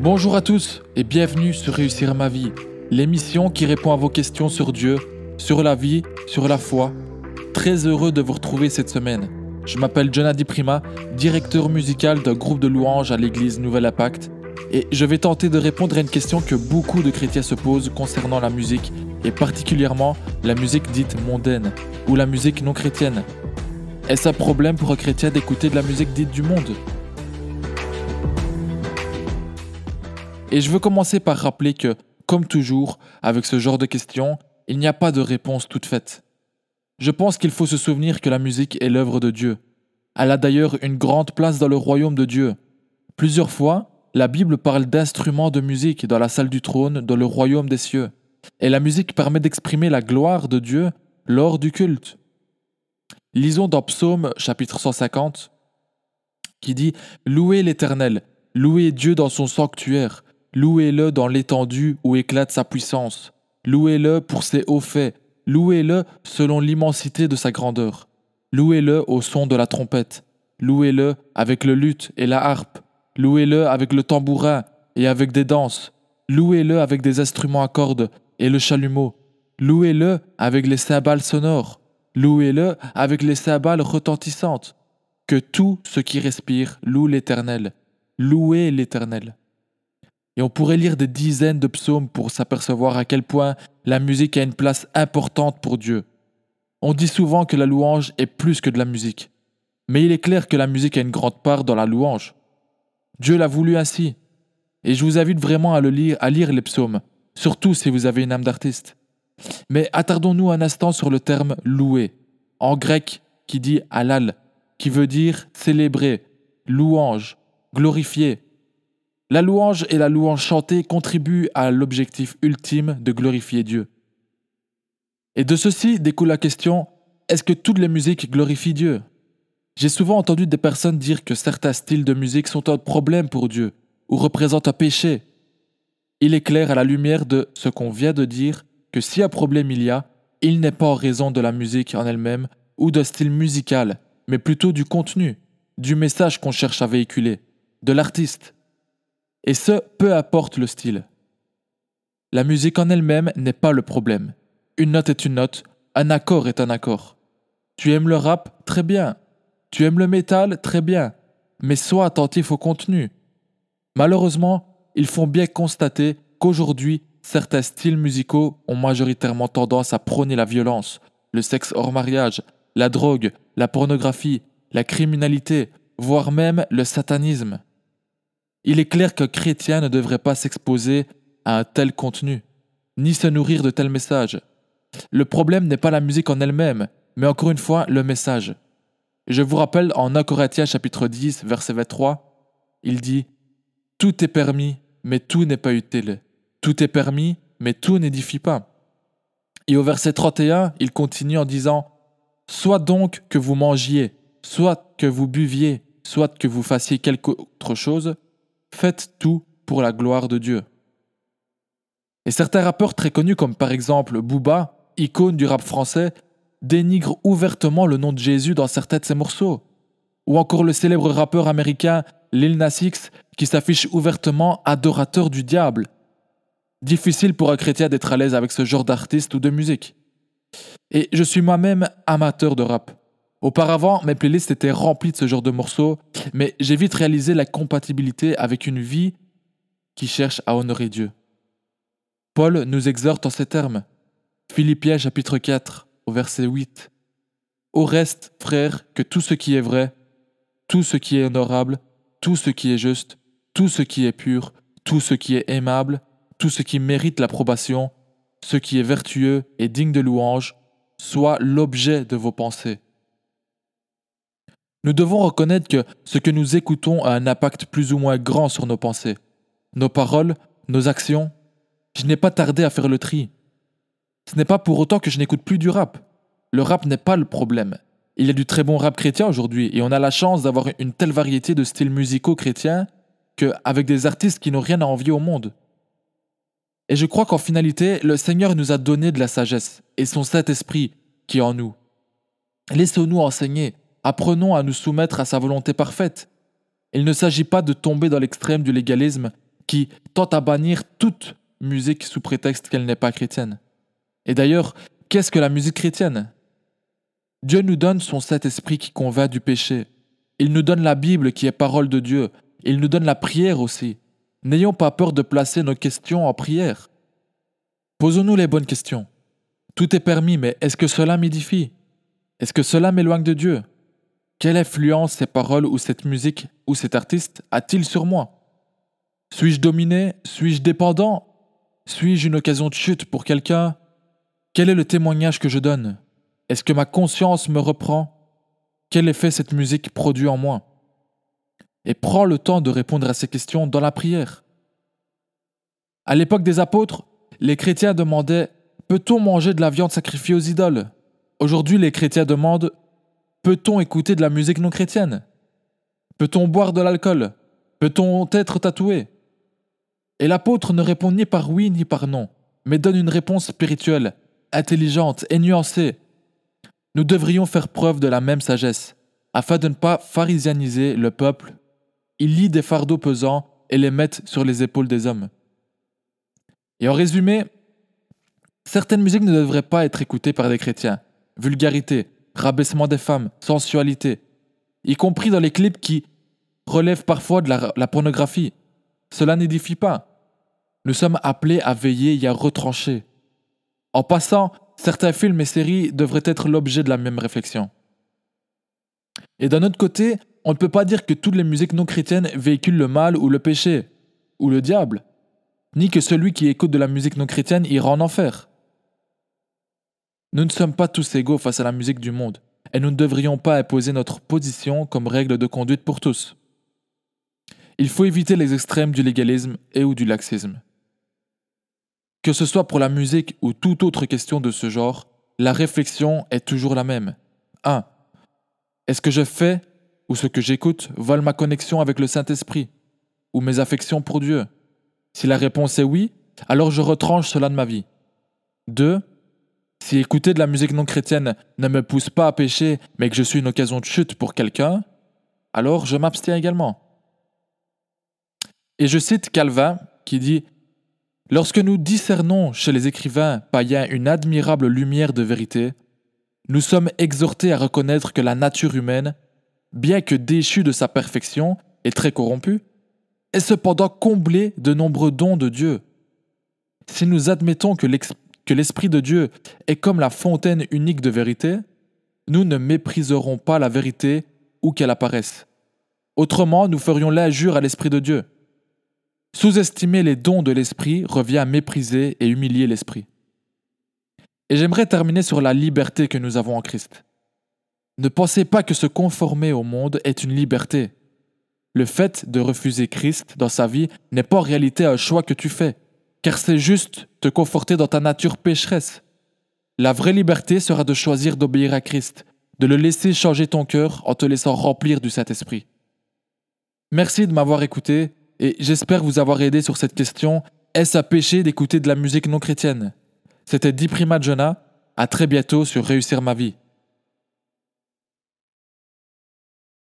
Bonjour à tous et bienvenue sur Réussir ma vie, l'émission qui répond à vos questions sur Dieu, sur la vie, sur la foi. Très heureux de vous retrouver cette semaine. Je m'appelle Jonadi Prima, directeur musical d'un groupe de louanges à l'église Nouvelle Impact, et je vais tenter de répondre à une question que beaucoup de chrétiens se posent concernant la musique, et particulièrement la musique dite mondaine, ou la musique non chrétienne. Est-ce un problème pour un chrétien d'écouter de la musique dite du monde? Et je veux commencer par rappeler que, comme toujours, avec ce genre de questions, il n'y a pas de réponse toute faite. Je pense qu'il faut se souvenir que la musique est l'œuvre de Dieu. Elle a d'ailleurs une grande place dans le royaume de Dieu. Plusieurs fois, la Bible parle d'instruments de musique dans la salle du trône, dans le royaume des cieux. Et la musique permet d'exprimer la gloire de Dieu lors du culte. Lisons dans Psaume chapitre 150 qui dit Louez l'Éternel, louez Dieu dans son sanctuaire, Louez-le dans l'étendue où éclate sa puissance. Louez-le pour ses hauts faits. Louez-le selon l'immensité de sa grandeur. Louez-le au son de la trompette. Louez-le avec le luth et la harpe. Louez-le avec le tambourin et avec des danses. Louez-le avec des instruments à cordes et le chalumeau. Louez-le avec les cymbales sonores. Louez-le avec les cymbales retentissantes. Que tout ce qui respire loue l'Éternel. Louez l'Éternel. Et on pourrait lire des dizaines de psaumes pour s'apercevoir à quel point la musique a une place importante pour Dieu. On dit souvent que la louange est plus que de la musique. Mais il est clair que la musique a une grande part dans la louange. Dieu l'a voulu ainsi. Et je vous invite vraiment à, le lire, à lire les psaumes, surtout si vous avez une âme d'artiste. Mais attardons-nous un instant sur le terme louer, en grec qui dit halal, qui veut dire célébrer, louange, glorifier. La louange et la louange chantée contribuent à l'objectif ultime de glorifier Dieu. Et de ceci découle la question, est-ce que toutes les musiques glorifient Dieu? J'ai souvent entendu des personnes dire que certains styles de musique sont un problème pour Dieu ou représentent un péché. Il est clair à la lumière de ce qu'on vient de dire que si un problème il y a, il n'est pas en raison de la musique en elle-même ou d'un style musical, mais plutôt du contenu, du message qu'on cherche à véhiculer, de l'artiste. Et ce, peu importe le style. La musique en elle-même n'est pas le problème. Une note est une note, un accord est un accord. Tu aimes le rap Très bien. Tu aimes le métal Très bien. Mais sois attentif au contenu. Malheureusement, ils font bien constater qu'aujourd'hui, certains styles musicaux ont majoritairement tendance à prôner la violence, le sexe hors mariage, la drogue, la pornographie, la criminalité, voire même le satanisme. Il est clair qu'un chrétien ne devrait pas s'exposer à un tel contenu, ni se nourrir de tels messages. Le problème n'est pas la musique en elle-même, mais encore une fois le message. Je vous rappelle en 1 Corinthiens chapitre 10 verset 23, il dit Tout est permis, mais tout n'est pas utile. Tout est permis, mais tout n'édifie pas. Et au verset 31, il continue en disant Soit donc que vous mangiez, soit que vous buviez, soit que vous fassiez quelque autre chose, Faites tout pour la gloire de Dieu. Et certains rappeurs très connus comme par exemple Booba, icône du rap français, dénigrent ouvertement le nom de Jésus dans certains de ses morceaux. Ou encore le célèbre rappeur américain Lil Nas qui s'affiche ouvertement adorateur du diable. Difficile pour un chrétien d'être à l'aise avec ce genre d'artiste ou de musique. Et je suis moi-même amateur de rap. Auparavant, mes playlists étaient remplies de ce genre de morceaux, mais j'ai vite réalisé la compatibilité avec une vie qui cherche à honorer Dieu. Paul nous exhorte en ces termes. Philippiens chapitre 4, au verset 8. Au reste, frères, que tout ce qui est vrai, tout ce qui est honorable, tout ce qui est juste, tout ce qui est pur, tout ce qui est aimable, tout ce qui mérite l'approbation, ce qui est vertueux et digne de louange, soit l'objet de vos pensées. Nous devons reconnaître que ce que nous écoutons a un impact plus ou moins grand sur nos pensées, nos paroles, nos actions. Je n'ai pas tardé à faire le tri. Ce n'est pas pour autant que je n'écoute plus du rap. Le rap n'est pas le problème. Il y a du très bon rap chrétien aujourd'hui et on a la chance d'avoir une telle variété de styles musicaux chrétiens qu'avec des artistes qui n'ont rien à envier au monde. Et je crois qu'en finalité, le Seigneur nous a donné de la sagesse et son Saint-Esprit qui est en nous. Laissons-nous enseigner, Apprenons à nous soumettre à sa volonté parfaite. Il ne s'agit pas de tomber dans l'extrême du légalisme qui tente à bannir toute musique sous prétexte qu'elle n'est pas chrétienne. Et d'ailleurs, qu'est-ce que la musique chrétienne? Dieu nous donne son Saint-Esprit qui convainc du péché. Il nous donne la Bible qui est parole de Dieu. Il nous donne la prière aussi. N'ayons pas peur de placer nos questions en prière. Posons-nous les bonnes questions. Tout est permis, mais est-ce que cela m'édifie? Est-ce que cela m'éloigne de Dieu? Quelle influence ces paroles ou cette musique ou cet artiste a-t-il sur moi? Suis-je dominé? Suis-je dépendant? Suis-je une occasion de chute pour quelqu'un? Quel est le témoignage que je donne? Est-ce que ma conscience me reprend? Quel effet cette musique produit en moi? Et prends le temps de répondre à ces questions dans la prière. À l'époque des apôtres, les chrétiens demandaient Peut-on manger de la viande sacrifiée aux idoles? Aujourd'hui, les chrétiens demandent Peut-on écouter de la musique non chrétienne? Peut-on boire de l'alcool? Peut-on être tatoué? Et l'apôtre ne répond ni par oui ni par non, mais donne une réponse spirituelle, intelligente et nuancée. Nous devrions faire preuve de la même sagesse, afin de ne pas pharisianiser le peuple. Il lit des fardeaux pesants et les met sur les épaules des hommes. Et en résumé, certaines musiques ne devraient pas être écoutées par des chrétiens. Vulgarité, rabaissement des femmes, sensualité, y compris dans les clips qui relèvent parfois de la, pornographie. Cela n'édifie pas. Nous sommes appelés à veiller et à retrancher. En passant, certains films et séries devraient être l'objet de la même réflexion. Et d'un autre côté, on ne peut pas dire que toutes les musiques non chrétiennes véhiculent le mal ou le péché, ou le diable ni que celui qui écoute de la musique non chrétienne ira en enfer. Nous ne sommes pas tous égaux face à la musique du monde, et nous ne devrions pas imposer notre position comme règle de conduite pour tous. Il faut éviter les extrêmes du légalisme et ou du laxisme. Que ce soit pour la musique ou toute autre question de ce genre, la réflexion est toujours la même. 1. Est-ce que je fais ou ce que j'écoute vole ma connexion avec le Saint-Esprit ou mes affections pour Dieu? Si la réponse est oui, alors je retranche cela de ma vie. 2. Si écouter de la musique non chrétienne ne me pousse pas à pécher, mais que je suis une occasion de chute pour quelqu'un, alors je m'abstiens également. Et je cite Calvin qui dit Lorsque nous discernons chez les écrivains païens une admirable lumière de vérité, nous sommes exhortés à reconnaître que la nature humaine, bien que déchue de sa perfection et très corrompue, est cependant comblé de nombreux dons de Dieu. Si nous admettons que l'Esprit de Dieu est comme la fontaine unique de vérité, nous ne mépriserons pas la vérité où qu'elle apparaisse. Autrement, nous ferions l'injure à l'Esprit de Dieu. Sous-estimer les dons de l'Esprit revient à mépriser et humilier l'Esprit. Et j'aimerais terminer sur la liberté que nous avons en Christ. Ne pensez pas que se conformer au monde est une liberté. Le fait de refuser Christ dans sa vie n'est pas en réalité un choix que tu fais, car c'est juste te conforter dans ta nature pécheresse. La vraie liberté sera de choisir d'obéir à Christ, de le laisser changer ton cœur en te laissant remplir du Saint-Esprit. Merci de m'avoir écouté et j'espère vous avoir aidé sur cette question est-ce à péché d'écouter de la musique non chrétienne? C'était Di Prima Jonah, à très bientôt sur Réussir ma vie.